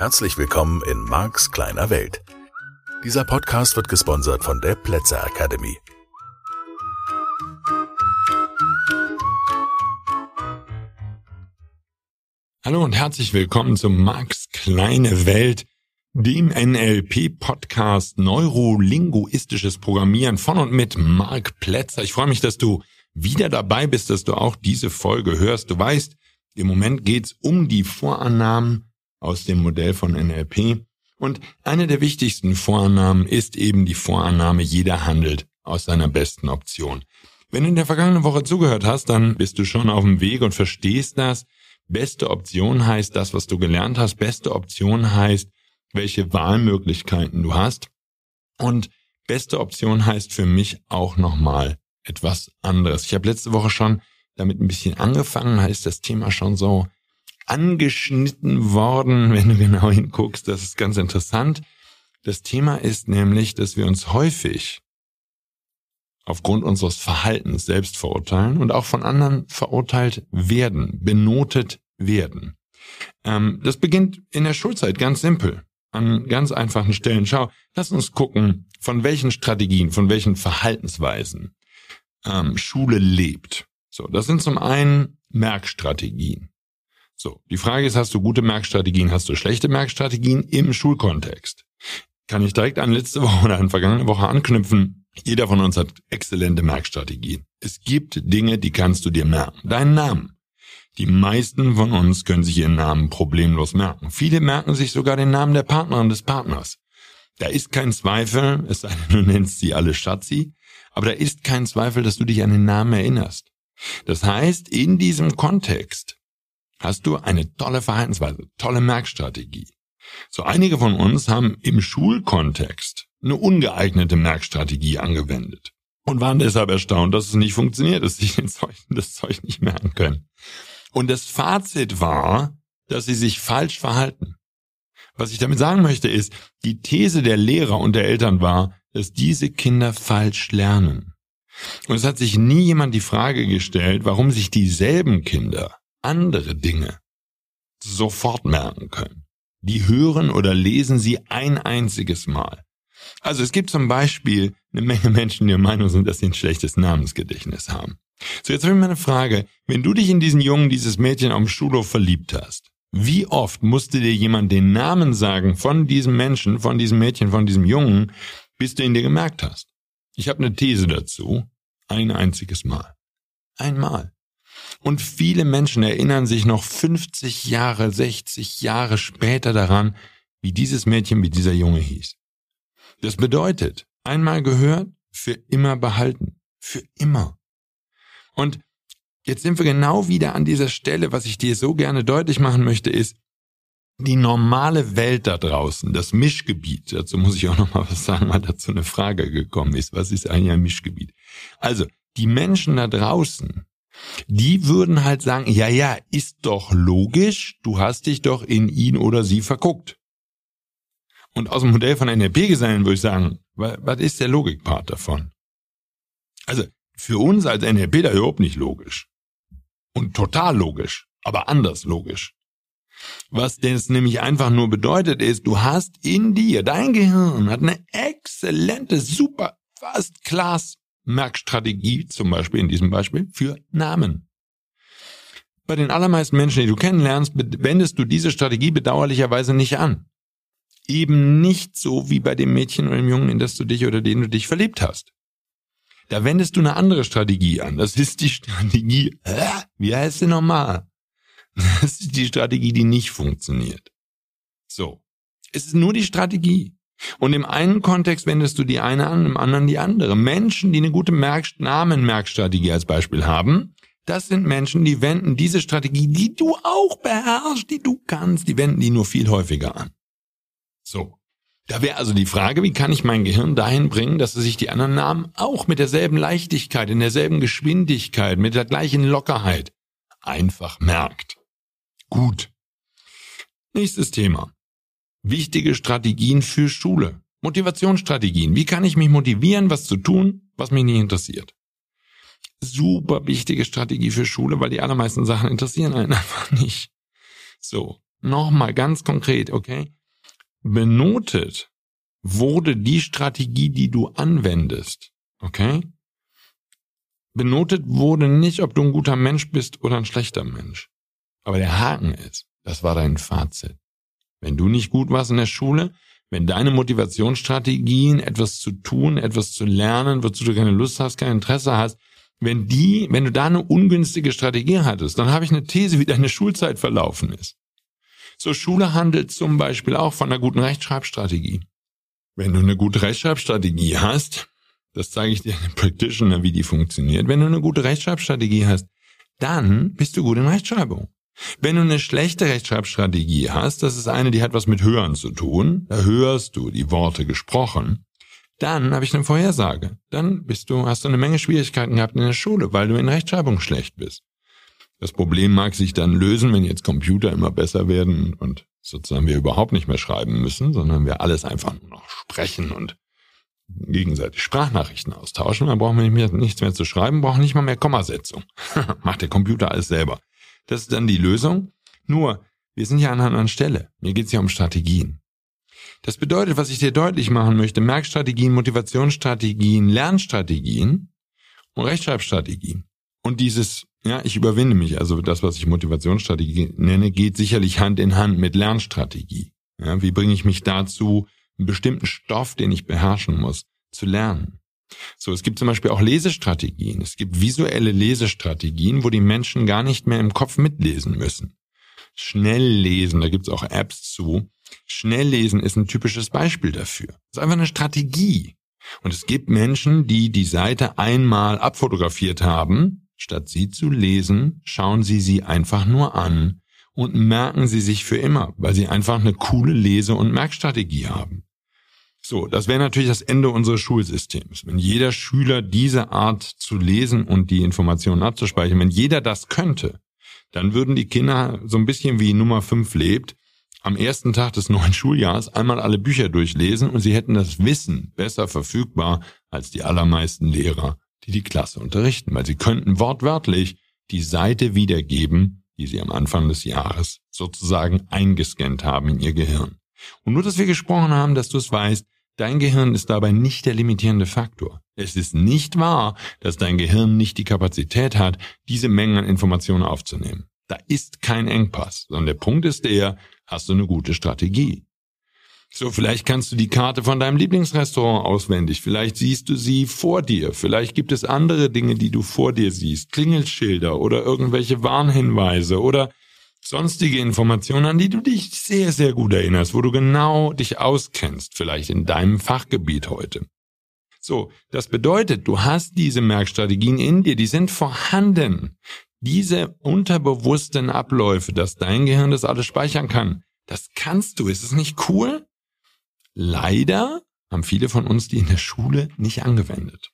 Herzlich willkommen in Marks kleiner Welt. Dieser Podcast wird gesponsert von der Plätzer Academy. Hallo und herzlich willkommen zum Marks kleine Welt, dem NLP-Podcast Neurolinguistisches Programmieren von und mit Mark Plätzer. Ich freue mich, dass du wieder dabei bist, dass du auch diese Folge hörst. Du weißt, im Moment geht's um die Vorannahmen aus dem Modell von NLP. Und eine der wichtigsten Vorannahmen ist eben die Vorannahme, jeder handelt aus seiner besten Option. Wenn du in der vergangenen Woche zugehört hast, dann bist du schon auf dem Weg und verstehst das. Beste Option heißt das, was du gelernt hast. Beste Option heißt, welche Wahlmöglichkeiten du hast. Und beste Option heißt für mich auch nochmal etwas anderes. Ich habe letzte Woche schon damit ein bisschen angefangen, da ist das Thema schon so angeschnitten worden, wenn du genau hinguckst. Das ist ganz interessant. Das Thema ist nämlich, dass wir uns häufig aufgrund unseres Verhaltens selbst verurteilen und auch von anderen verurteilt werden, benotet werden. Ähm, das beginnt in der Schulzeit ganz simpel, an ganz einfachen Stellen. Schau, lass uns gucken, von welchen Strategien, von welchen Verhaltensweisen ähm, Schule lebt. So, das sind zum einen Merkstrategien. So, die Frage ist, hast du gute Merkstrategien, hast du schlechte Merkstrategien im Schulkontext? Kann ich direkt an letzte Woche oder an vergangene Woche anknüpfen? Jeder von uns hat exzellente Merkstrategien. Es gibt Dinge, die kannst du dir merken. Deinen Namen. Die meisten von uns können sich ihren Namen problemlos merken. Viele merken sich sogar den Namen der Partnerin des Partners. Da ist kein Zweifel, es sei denn, du nennst sie alle Schatzi, aber da ist kein Zweifel, dass du dich an den Namen erinnerst. Das heißt, in diesem Kontext hast du eine tolle Verhaltensweise, tolle Merkstrategie. So einige von uns haben im Schulkontext eine ungeeignete Merkstrategie angewendet und waren deshalb erstaunt, dass es nicht funktioniert, dass sie das Zeug nicht merken können. Und das Fazit war, dass sie sich falsch verhalten. Was ich damit sagen möchte ist, die These der Lehrer und der Eltern war, dass diese Kinder falsch lernen. Und es hat sich nie jemand die Frage gestellt, warum sich dieselben Kinder andere Dinge sofort merken können. Die hören oder lesen sie ein einziges Mal. Also es gibt zum Beispiel eine Menge Menschen, die der Meinung sind, dass sie ein schlechtes Namensgedächtnis haben. So, jetzt habe ich mal eine Frage. Wenn du dich in diesen Jungen, dieses Mädchen am Schulhof verliebt hast, wie oft musste dir jemand den Namen sagen von diesem Menschen, von diesem Mädchen, von diesem Jungen, bis du ihn dir gemerkt hast? Ich habe eine These dazu. Ein einziges Mal. Einmal. Und viele Menschen erinnern sich noch 50 Jahre, 60 Jahre später daran, wie dieses Mädchen, wie dieser Junge hieß. Das bedeutet, einmal gehört, für immer behalten. Für immer. Und jetzt sind wir genau wieder an dieser Stelle, was ich dir so gerne deutlich machen möchte, ist, die normale Welt da draußen, das Mischgebiet, dazu muss ich auch noch mal was sagen, weil dazu eine Frage gekommen ist. Was ist eigentlich ein Mischgebiet? Also, die Menschen da draußen, die würden halt sagen, ja, ja, ist doch logisch, du hast dich doch in ihn oder sie verguckt. Und aus dem Modell von NLP-Gesellen würde ich sagen, was ist der Logikpart davon? Also, für uns als NLP da überhaupt nicht logisch. Und total logisch, aber anders logisch. Was das nämlich einfach nur bedeutet ist, du hast in dir, dein Gehirn hat eine exzellente, super, fast class Merkstrategie, zum Beispiel in diesem Beispiel, für Namen. Bei den allermeisten Menschen, die du kennenlernst, wendest du diese Strategie bedauerlicherweise nicht an. Eben nicht so wie bei dem Mädchen oder dem Jungen, in das du dich oder den du dich verliebt hast. Da wendest du eine andere Strategie an. Das ist die Strategie, wie heißt sie nochmal? Das ist die Strategie, die nicht funktioniert. So. Es ist nur die Strategie. Und im einen Kontext wendest du die eine an, im anderen die andere. Menschen, die eine gute Merk Namenmerkstrategie als Beispiel haben, das sind Menschen, die wenden diese Strategie, die du auch beherrschst, die du kannst, die wenden die nur viel häufiger an. So. Da wäre also die Frage, wie kann ich mein Gehirn dahin bringen, dass es sich die anderen Namen auch mit derselben Leichtigkeit, in derselben Geschwindigkeit, mit der gleichen Lockerheit einfach merkt. Gut. Nächstes Thema. Wichtige Strategien für Schule. Motivationsstrategien. Wie kann ich mich motivieren, was zu tun, was mich nicht interessiert? Super wichtige Strategie für Schule, weil die allermeisten Sachen interessieren einen einfach nicht. So. nochmal ganz konkret, okay? Benotet wurde die Strategie, die du anwendest, okay? Benotet wurde nicht, ob du ein guter Mensch bist oder ein schlechter Mensch. Aber der Haken ist, das war dein Fazit. Wenn du nicht gut warst in der Schule, wenn deine Motivationsstrategien, etwas zu tun, etwas zu lernen, wozu du keine Lust hast, kein Interesse hast, wenn die, wenn du da eine ungünstige Strategie hattest, dann habe ich eine These, wie deine Schulzeit verlaufen ist. So Schule handelt zum Beispiel auch von einer guten Rechtschreibstrategie. Wenn du eine gute Rechtschreibstrategie hast, das zeige ich dir in Practitioner, wie die funktioniert. Wenn du eine gute Rechtschreibstrategie hast, dann bist du gut in Rechtschreibung. Wenn du eine schlechte Rechtschreibstrategie hast, das ist eine, die hat was mit Hören zu tun, da hörst du die Worte gesprochen, dann habe ich eine Vorhersage. Dann bist du, hast du eine Menge Schwierigkeiten gehabt in der Schule, weil du in Rechtschreibung schlecht bist. Das Problem mag sich dann lösen, wenn jetzt Computer immer besser werden und sozusagen wir überhaupt nicht mehr schreiben müssen, sondern wir alles einfach nur noch sprechen und gegenseitig Sprachnachrichten austauschen. Dann brauchen wir nichts mehr zu schreiben, brauchen nicht mal mehr Kommasetzung. Macht der Computer alles selber. Das ist dann die Lösung. Nur, wir sind ja an einer anderen Stelle. Mir geht es ja um Strategien. Das bedeutet, was ich dir deutlich machen möchte, Merkstrategien, Motivationsstrategien, Lernstrategien und Rechtschreibstrategien. Und dieses, ja, ich überwinde mich, also das, was ich Motivationsstrategie nenne, geht sicherlich Hand in Hand mit Lernstrategie. Ja, wie bringe ich mich dazu, einen bestimmten Stoff, den ich beherrschen muss, zu lernen? So, es gibt zum Beispiel auch Lesestrategien. Es gibt visuelle Lesestrategien, wo die Menschen gar nicht mehr im Kopf mitlesen müssen. Schnell lesen, da gibt's auch Apps zu. Schnelllesen ist ein typisches Beispiel dafür. Das ist einfach eine Strategie. Und es gibt Menschen, die die Seite einmal abfotografiert haben. Statt sie zu lesen, schauen sie sie einfach nur an und merken sie sich für immer, weil sie einfach eine coole Lese- und Merkstrategie haben. So, das wäre natürlich das Ende unseres Schulsystems. Wenn jeder Schüler diese Art zu lesen und die Informationen abzuspeichern, wenn jeder das könnte, dann würden die Kinder so ein bisschen wie Nummer 5 lebt, am ersten Tag des neuen Schuljahres einmal alle Bücher durchlesen und sie hätten das Wissen besser verfügbar als die allermeisten Lehrer, die die Klasse unterrichten, weil sie könnten wortwörtlich die Seite wiedergeben, die sie am Anfang des Jahres sozusagen eingescannt haben in ihr Gehirn. Und nur, dass wir gesprochen haben, dass du es weißt, dein Gehirn ist dabei nicht der limitierende Faktor. Es ist nicht wahr, dass dein Gehirn nicht die Kapazität hat, diese Mengen an Informationen aufzunehmen. Da ist kein Engpass, sondern der Punkt ist der, hast du eine gute Strategie. So, vielleicht kannst du die Karte von deinem Lieblingsrestaurant auswendig, vielleicht siehst du sie vor dir, vielleicht gibt es andere Dinge, die du vor dir siehst, Klingelschilder oder irgendwelche Warnhinweise oder sonstige Informationen, an die du dich sehr, sehr gut erinnerst, wo du genau dich auskennst, vielleicht in deinem Fachgebiet heute. So, das bedeutet, du hast diese Merkstrategien in dir, die sind vorhanden. Diese unterbewussten Abläufe, dass dein Gehirn das alles speichern kann, das kannst du. Ist es nicht cool? Leider haben viele von uns die in der Schule nicht angewendet.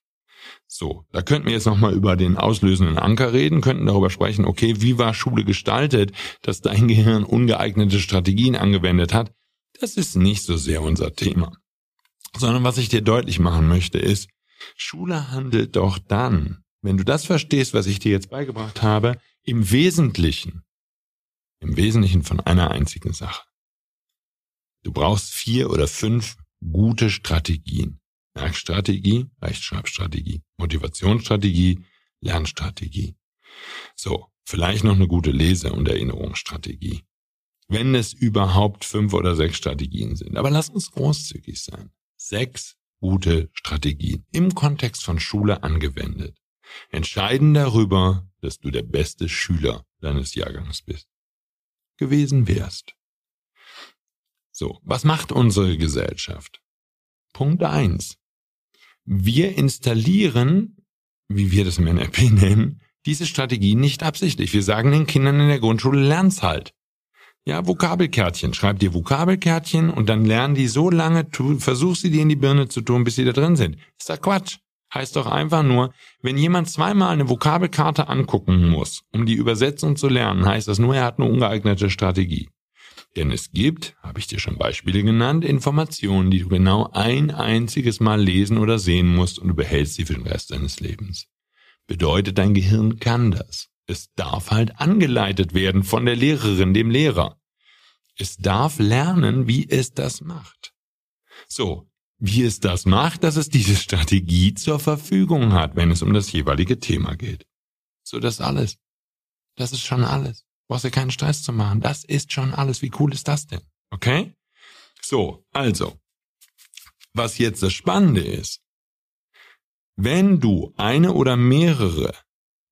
So, da könnten wir jetzt nochmal über den auslösenden Anker reden, könnten darüber sprechen, okay, wie war Schule gestaltet, dass dein Gehirn ungeeignete Strategien angewendet hat. Das ist nicht so sehr unser Thema. Sondern was ich dir deutlich machen möchte ist, Schule handelt doch dann, wenn du das verstehst, was ich dir jetzt beigebracht habe, im Wesentlichen, im Wesentlichen von einer einzigen Sache. Du brauchst vier oder fünf gute Strategien. Merkstrategie, Rechtschreibstrategie, Motivationsstrategie, Lernstrategie. So, vielleicht noch eine gute Lese- und Erinnerungsstrategie. Wenn es überhaupt fünf oder sechs Strategien sind. Aber lass uns großzügig sein. Sechs gute Strategien im Kontext von Schule angewendet entscheiden darüber, dass du der beste Schüler deines Jahrgangs bist. Gewesen wärst. So, was macht unsere Gesellschaft? Punkt eins: wir installieren, wie wir das im NLP nennen, diese Strategie nicht absichtlich. Wir sagen den Kindern in der Grundschule, lern's halt. Ja, Vokabelkärtchen. Schreib dir Vokabelkärtchen und dann lernen die so lange, tu, versuch sie dir in die Birne zu tun, bis sie da drin sind. Ist doch Quatsch. Heißt doch einfach nur, wenn jemand zweimal eine Vokabelkarte angucken muss, um die Übersetzung zu lernen, heißt das nur, er hat eine ungeeignete Strategie. Denn es gibt, habe ich dir schon Beispiele genannt, Informationen, die du genau ein einziges Mal lesen oder sehen musst und du behältst sie für den Rest deines Lebens. Bedeutet, dein Gehirn kann das. Es darf halt angeleitet werden von der Lehrerin, dem Lehrer. Es darf lernen, wie es das macht. So, wie es das macht, dass es diese Strategie zur Verfügung hat, wenn es um das jeweilige Thema geht. So, das alles. Das ist schon alles. Brauchst dir keinen Stress zu machen. Das ist schon alles. Wie cool ist das denn? Okay? So, also. Was jetzt das Spannende ist, wenn du eine oder mehrere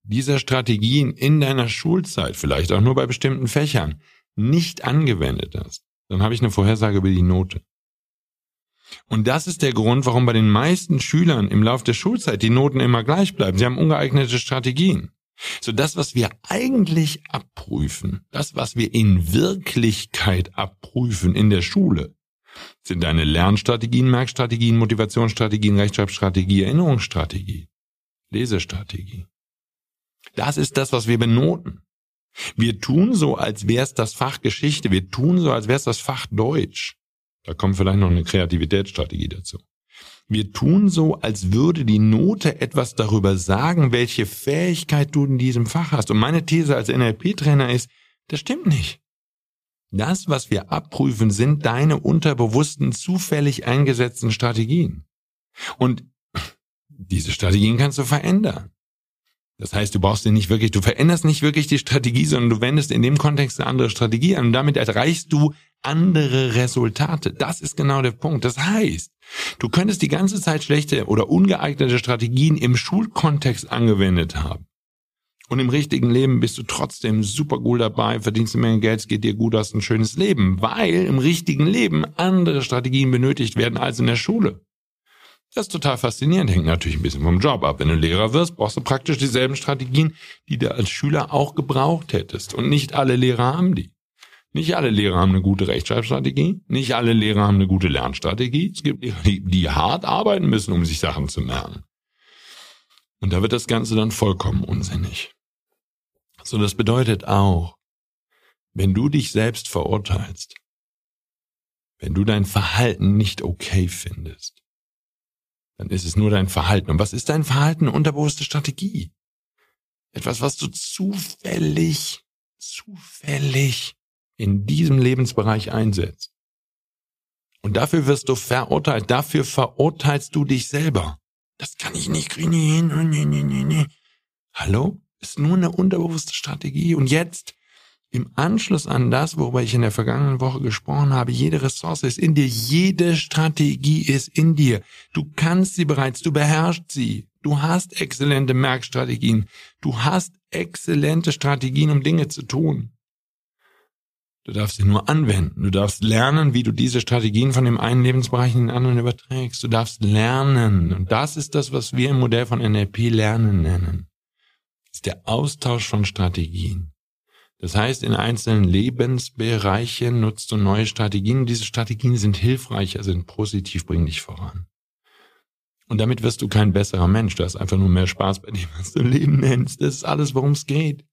dieser Strategien in deiner Schulzeit, vielleicht auch nur bei bestimmten Fächern, nicht angewendet hast, dann habe ich eine Vorhersage über die Note. Und das ist der Grund, warum bei den meisten Schülern im Lauf der Schulzeit die Noten immer gleich bleiben. Sie haben ungeeignete Strategien. So das, was wir eigentlich abprüfen, das, was wir in Wirklichkeit abprüfen in der Schule, sind deine Lernstrategien, Merkstrategien, Motivationsstrategien, Rechtschreibstrategie, Erinnerungsstrategie, Lesestrategie. Das ist das, was wir benoten. Wir tun so, als wäre es das Fach Geschichte. Wir tun so, als wäre es das Fach Deutsch. Da kommt vielleicht noch eine Kreativitätsstrategie dazu. Wir tun so, als würde die Note etwas darüber sagen, welche Fähigkeit du in diesem Fach hast. Und meine These als NLP-Trainer ist, das stimmt nicht. Das, was wir abprüfen, sind deine unterbewussten, zufällig eingesetzten Strategien. Und diese Strategien kannst du verändern. Das heißt, du brauchst dir nicht wirklich, du veränderst nicht wirklich die Strategie, sondern du wendest in dem Kontext eine andere Strategie an und damit erreichst du andere Resultate. Das ist genau der Punkt. Das heißt, du könntest die ganze Zeit schlechte oder ungeeignete Strategien im Schulkontext angewendet haben. Und im richtigen Leben bist du trotzdem super cool dabei, verdienst eine Menge Geld, es geht dir gut, hast ein schönes Leben, weil im richtigen Leben andere Strategien benötigt werden als in der Schule. Das ist total faszinierend, hängt natürlich ein bisschen vom Job ab. Wenn du Lehrer wirst, brauchst du praktisch dieselben Strategien, die du als Schüler auch gebraucht hättest. Und nicht alle Lehrer haben die. Nicht alle Lehrer haben eine gute Rechtschreibstrategie. Nicht alle Lehrer haben eine gute Lernstrategie. Es gibt Lehrer, die, die hart arbeiten müssen, um sich Sachen zu merken. Und da wird das Ganze dann vollkommen unsinnig. So, das bedeutet auch, wenn du dich selbst verurteilst, wenn du dein Verhalten nicht okay findest, dann ist es nur dein Verhalten. Und was ist dein Verhalten? Unterbewusste Strategie. Etwas, was du zufällig, zufällig in diesem Lebensbereich einsetzt. Und dafür wirst du verurteilt. Dafür verurteilst du dich selber. Das kann ich nicht kriegen. Nee, nee, nee, nee. Hallo? Ist nur eine unterbewusste Strategie. Und jetzt im Anschluss an das, worüber ich in der vergangenen Woche gesprochen habe, jede Ressource ist in dir, jede Strategie ist in dir. Du kannst sie bereits, du beherrschst sie. Du hast exzellente Merkstrategien. Du hast exzellente Strategien, um Dinge zu tun. Du darfst sie nur anwenden. Du darfst lernen, wie du diese Strategien von dem einen Lebensbereich in den anderen überträgst. Du darfst lernen. Und das ist das, was wir im Modell von NLP Lernen nennen. Das ist der Austausch von Strategien. Das heißt, in einzelnen Lebensbereichen nutzt du neue Strategien. Diese Strategien sind hilfreich, also sind positiv, bringen dich voran. Und damit wirst du kein besserer Mensch. Du hast einfach nur mehr Spaß bei dem, was du Leben nennst. Das ist alles, worum es geht.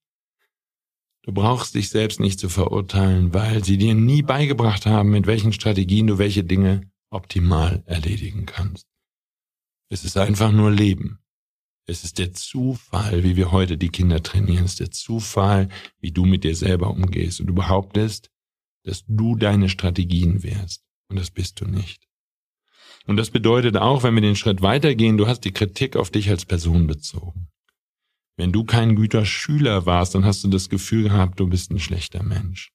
Du brauchst dich selbst nicht zu verurteilen, weil sie dir nie beigebracht haben, mit welchen Strategien du welche Dinge optimal erledigen kannst. Es ist einfach nur Leben. Es ist der Zufall, wie wir heute die Kinder trainieren. Es ist der Zufall, wie du mit dir selber umgehst. Und du behauptest, dass du deine Strategien wärst. Und das bist du nicht. Und das bedeutet auch, wenn wir den Schritt weitergehen, du hast die Kritik auf dich als Person bezogen. Wenn du kein guter Schüler warst, dann hast du das Gefühl gehabt, du bist ein schlechter Mensch.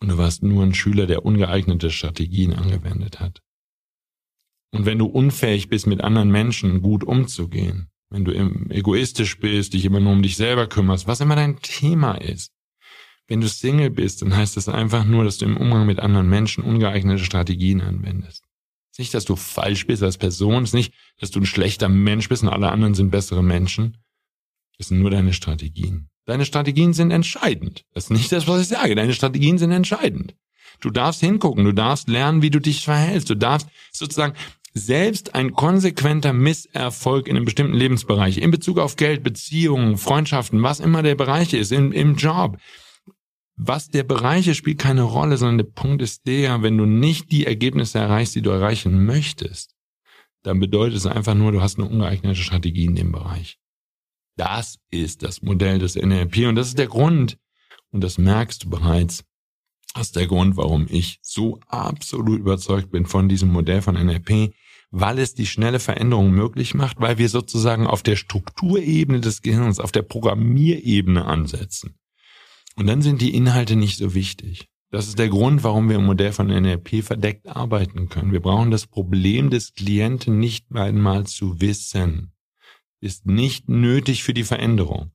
Und du warst nur ein Schüler, der ungeeignete Strategien angewendet hat. Und wenn du unfähig bist, mit anderen Menschen gut umzugehen, wenn du egoistisch bist, dich immer nur um dich selber kümmerst, was immer dein Thema ist, wenn du Single bist, dann heißt das einfach nur, dass du im Umgang mit anderen Menschen ungeeignete Strategien anwendest. Es ist nicht, dass du falsch bist als Person, es ist nicht, dass du ein schlechter Mensch bist und alle anderen sind bessere Menschen. Es sind nur deine Strategien. Deine Strategien sind entscheidend. Das ist nicht das, was ich sage. Deine Strategien sind entscheidend. Du darfst hingucken, du darfst lernen, wie du dich verhältst. Du darfst sozusagen selbst ein konsequenter Misserfolg in einem bestimmten Lebensbereich, in Bezug auf Geld, Beziehungen, Freundschaften, was immer der Bereich ist, im, im Job, was der Bereich ist, spielt keine Rolle, sondern der Punkt ist der, wenn du nicht die Ergebnisse erreichst, die du erreichen möchtest, dann bedeutet es einfach nur, du hast eine ungeeignete Strategie in dem Bereich. Das ist das Modell des NLP und das ist der Grund, und das merkst du bereits, Das ist der Grund, warum ich so absolut überzeugt bin von diesem Modell von NLP, weil es die schnelle Veränderung möglich macht, weil wir sozusagen auf der Strukturebene des Gehirns, auf der Programmierebene ansetzen. Und dann sind die Inhalte nicht so wichtig. Das ist der Grund, warum wir im Modell von NLP verdeckt arbeiten können. Wir brauchen das Problem des Klienten nicht einmal zu wissen. Ist nicht nötig für die Veränderung.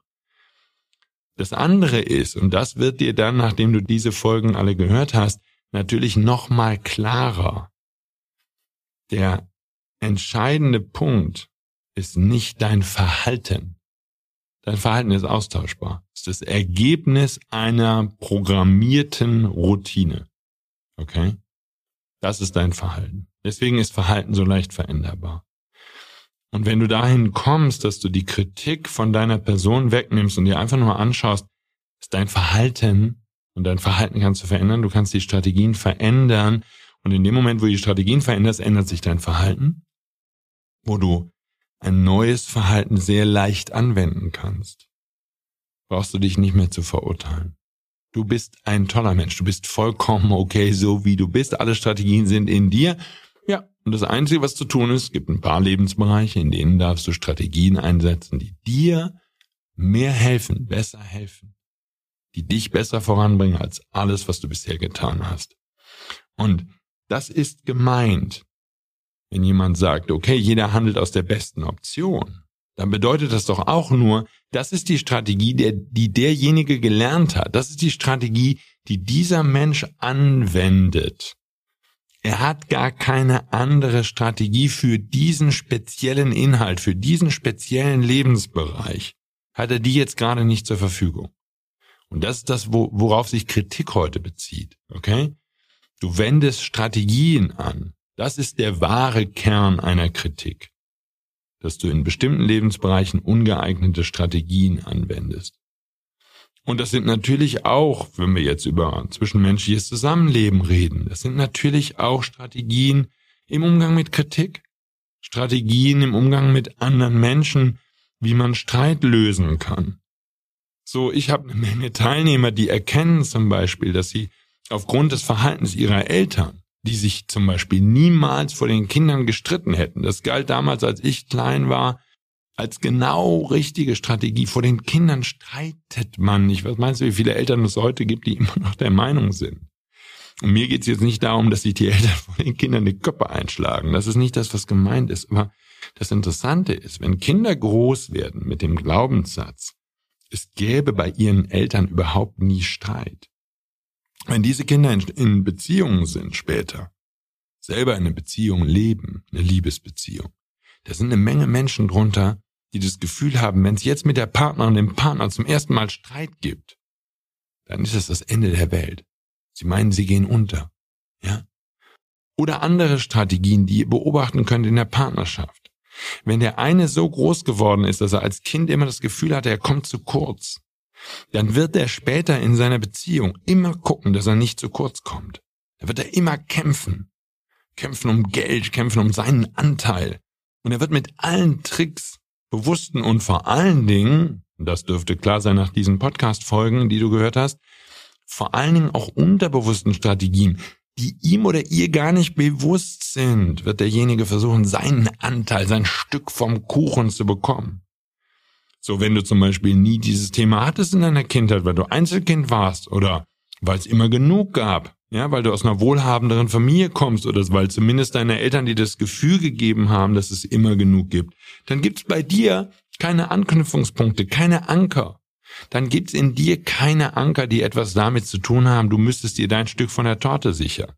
Das andere ist, und das wird dir dann, nachdem du diese Folgen alle gehört hast, natürlich nochmal klarer. Der entscheidende Punkt ist nicht dein Verhalten. Dein Verhalten ist austauschbar. Es ist das Ergebnis einer programmierten Routine. Okay? Das ist dein Verhalten. Deswegen ist Verhalten so leicht veränderbar. Und wenn du dahin kommst, dass du die Kritik von deiner Person wegnimmst und dir einfach nur anschaust, ist dein Verhalten und dein Verhalten kannst du verändern, du kannst die Strategien verändern und in dem Moment, wo du die Strategien veränderst, ändert sich dein Verhalten, wo du ein neues Verhalten sehr leicht anwenden kannst. Brauchst du dich nicht mehr zu verurteilen. Du bist ein toller Mensch, du bist vollkommen okay, so wie du bist. Alle Strategien sind in dir ja, und das Einzige, was zu tun ist, gibt ein paar Lebensbereiche, in denen darfst du Strategien einsetzen, die dir mehr helfen, besser helfen, die dich besser voranbringen als alles, was du bisher getan hast. Und das ist gemeint, wenn jemand sagt, okay, jeder handelt aus der besten Option, dann bedeutet das doch auch nur, das ist die Strategie, der, die derjenige gelernt hat. Das ist die Strategie, die dieser Mensch anwendet. Er hat gar keine andere Strategie für diesen speziellen Inhalt, für diesen speziellen Lebensbereich. Hat er die jetzt gerade nicht zur Verfügung. Und das ist das, worauf sich Kritik heute bezieht. Okay? Du wendest Strategien an. Das ist der wahre Kern einer Kritik. Dass du in bestimmten Lebensbereichen ungeeignete Strategien anwendest. Und das sind natürlich auch, wenn wir jetzt über zwischenmenschliches Zusammenleben reden, das sind natürlich auch Strategien im Umgang mit Kritik, Strategien im Umgang mit anderen Menschen, wie man Streit lösen kann. So, ich habe eine Menge Teilnehmer, die erkennen zum Beispiel, dass sie aufgrund des Verhaltens ihrer Eltern, die sich zum Beispiel niemals vor den Kindern gestritten hätten, das galt damals, als ich klein war, als genau richtige Strategie. Vor den Kindern streitet man nicht. Was meinst du, wie viele Eltern es heute gibt, die immer noch der Meinung sind? Und mir geht's jetzt nicht darum, dass sich die Eltern vor den Kindern die Köpfe einschlagen. Das ist nicht das, was gemeint ist. Aber das Interessante ist, wenn Kinder groß werden mit dem Glaubenssatz, es gäbe bei ihren Eltern überhaupt nie Streit. Wenn diese Kinder in, Beziehungen sind später, selber in einer Beziehung leben, eine Liebesbeziehung, da sind eine Menge Menschen drunter, die das Gefühl haben, wenn es jetzt mit der Partnerin dem Partner zum ersten Mal Streit gibt, dann ist es das Ende der Welt. Sie meinen, sie gehen unter. Ja? Oder andere Strategien, die ihr beobachten könnt in der Partnerschaft. Wenn der eine so groß geworden ist, dass er als Kind immer das Gefühl hatte, er kommt zu kurz, dann wird er später in seiner Beziehung immer gucken, dass er nicht zu kurz kommt. Da wird er immer kämpfen. Kämpfen um Geld, kämpfen um seinen Anteil. Und er wird mit allen Tricks bewussten und vor allen Dingen, das dürfte klar sein nach diesen Podcast-Folgen, die du gehört hast, vor allen Dingen auch unterbewussten Strategien, die ihm oder ihr gar nicht bewusst sind, wird derjenige versuchen, seinen Anteil, sein Stück vom Kuchen zu bekommen. So, wenn du zum Beispiel nie dieses Thema hattest in deiner Kindheit, weil du Einzelkind warst oder weil es immer genug gab, ja, weil du aus einer wohlhabenderen Familie kommst oder weil zumindest deine Eltern dir das Gefühl gegeben haben, dass es immer genug gibt, dann gibt's bei dir keine Anknüpfungspunkte, keine Anker. Dann gibt's in dir keine Anker, die etwas damit zu tun haben, du müsstest dir dein Stück von der Torte sichern.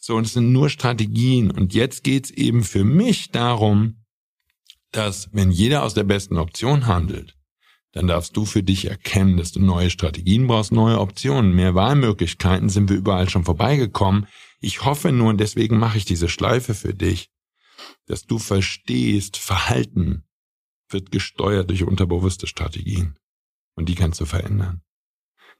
So, und es sind nur Strategien. Und jetzt geht's eben für mich darum, dass wenn jeder aus der besten Option handelt, dann darfst du für dich erkennen, dass du neue Strategien brauchst, neue Optionen, mehr Wahlmöglichkeiten, sind wir überall schon vorbeigekommen. Ich hoffe nur, und deswegen mache ich diese Schleife für dich, dass du verstehst, Verhalten wird gesteuert durch unterbewusste Strategien. Und die kannst du verändern.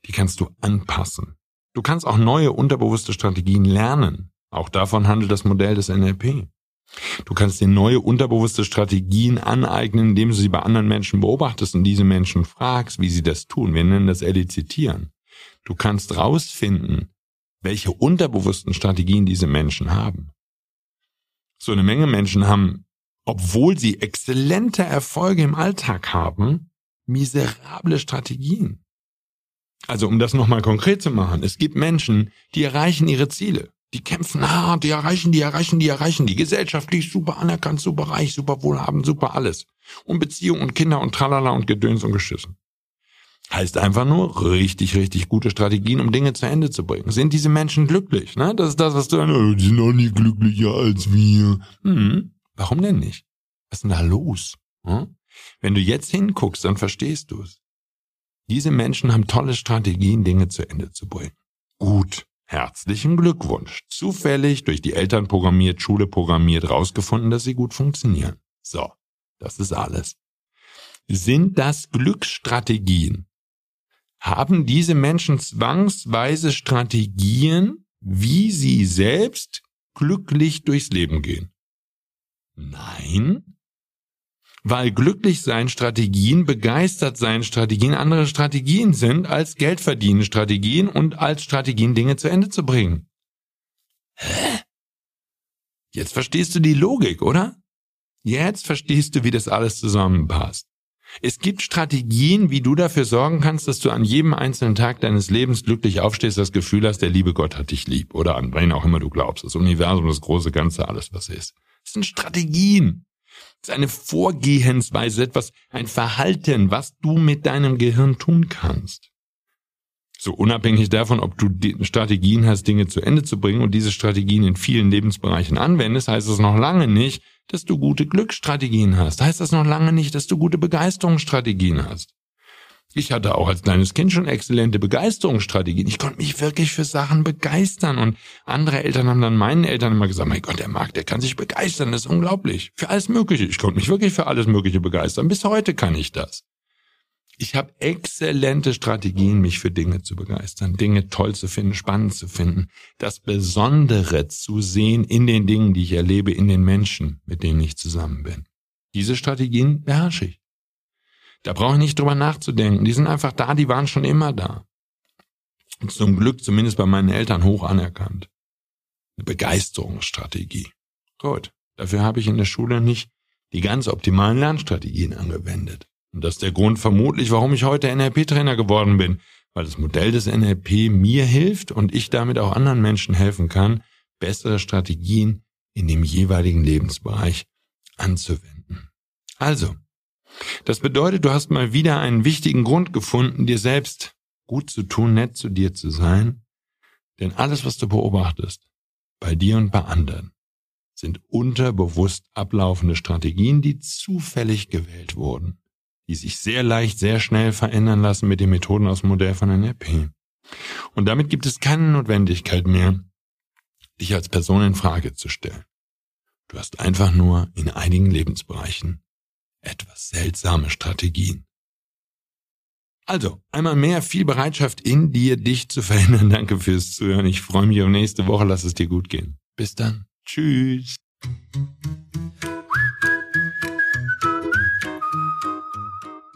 Die kannst du anpassen. Du kannst auch neue unterbewusste Strategien lernen. Auch davon handelt das Modell des NLP. Du kannst dir neue unterbewusste Strategien aneignen, indem du sie bei anderen Menschen beobachtest und diese Menschen fragst, wie sie das tun. Wir nennen das Elizitieren. Du kannst rausfinden, welche unterbewussten Strategien diese Menschen haben. So eine Menge Menschen haben, obwohl sie exzellente Erfolge im Alltag haben, miserable Strategien. Also um das nochmal konkret zu machen, es gibt Menschen, die erreichen ihre Ziele. Die kämpfen hart, die erreichen, die erreichen, die erreichen, die gesellschaftlich super anerkannt, super reich, super wohlhabend, super alles. Und Beziehung und Kinder und Tralala und Gedöns und Geschissen. Heißt einfach nur richtig, richtig gute Strategien, um Dinge zu Ende zu bringen. Sind diese Menschen glücklich? Ne? Das ist das, was du dann, oh, die sind noch nie glücklicher als wir. Hm, warum denn nicht? Was ist denn da los? Hm? Wenn du jetzt hinguckst, dann verstehst du es. Diese Menschen haben tolle Strategien, Dinge zu Ende zu bringen. Herzlichen Glückwunsch. Zufällig durch die Eltern programmiert, Schule programmiert, rausgefunden, dass sie gut funktionieren. So. Das ist alles. Sind das Glücksstrategien? Haben diese Menschen zwangsweise Strategien, wie sie selbst glücklich durchs Leben gehen? Nein, weil glücklich sein Strategien, begeistert sein Strategien andere Strategien sind als Geld verdienen Strategien und als Strategien Dinge zu Ende zu bringen. Hä? Jetzt verstehst du die Logik, oder? Jetzt verstehst du, wie das alles zusammenpasst. Es gibt Strategien, wie du dafür sorgen kannst, dass du an jedem einzelnen Tag deines Lebens glücklich aufstehst, das Gefühl hast, der liebe Gott hat dich lieb. Oder an wen auch immer du glaubst. Das Universum, das große Ganze, alles was ist. Das sind Strategien. Das ist eine Vorgehensweise, etwas, ein Verhalten, was du mit deinem Gehirn tun kannst. So unabhängig davon, ob du Strategien hast, Dinge zu Ende zu bringen und diese Strategien in vielen Lebensbereichen anwendest, heißt es noch lange nicht, dass du gute Glücksstrategien hast. Heißt das noch lange nicht, dass du gute Begeisterungsstrategien hast. Ich hatte auch als kleines Kind schon exzellente Begeisterungsstrategien. Ich konnte mich wirklich für Sachen begeistern. Und andere Eltern haben dann meinen Eltern immer gesagt, mein Gott, der Marc, der kann sich begeistern. Das ist unglaublich. Für alles Mögliche. Ich konnte mich wirklich für alles Mögliche begeistern. Bis heute kann ich das. Ich habe exzellente Strategien, mich für Dinge zu begeistern, Dinge toll zu finden, spannend zu finden, das Besondere zu sehen in den Dingen, die ich erlebe, in den Menschen, mit denen ich zusammen bin. Diese Strategien beherrsche ich. Da brauche ich nicht drüber nachzudenken. Die sind einfach da, die waren schon immer da. Und zum Glück zumindest bei meinen Eltern hoch anerkannt. Eine Begeisterungsstrategie. Gut, dafür habe ich in der Schule nicht die ganz optimalen Lernstrategien angewendet. Und das ist der Grund vermutlich, warum ich heute NLP-Trainer geworden bin, weil das Modell des NLP mir hilft und ich damit auch anderen Menschen helfen kann, bessere Strategien in dem jeweiligen Lebensbereich anzuwenden. Also, das bedeutet, du hast mal wieder einen wichtigen Grund gefunden, dir selbst gut zu tun, nett zu dir zu sein. Denn alles, was du beobachtest, bei dir und bei anderen, sind unterbewusst ablaufende Strategien, die zufällig gewählt wurden, die sich sehr leicht, sehr schnell verändern lassen mit den Methoden aus dem Modell von NLP. Und damit gibt es keine Notwendigkeit mehr, dich als Person in Frage zu stellen. Du hast einfach nur in einigen Lebensbereichen etwas seltsame Strategien. Also, einmal mehr viel Bereitschaft in dir, dich zu verändern. Danke fürs Zuhören. Ich freue mich auf nächste Woche. Lass es dir gut gehen. Bis dann. Tschüss.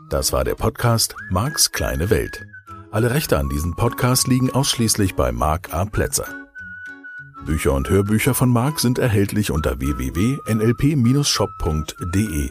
Das war der Podcast Marks kleine Welt. Alle Rechte an diesem Podcast liegen ausschließlich bei Mark A. Plätzer. Bücher und Hörbücher von Mark sind erhältlich unter www.nlp-shop.de.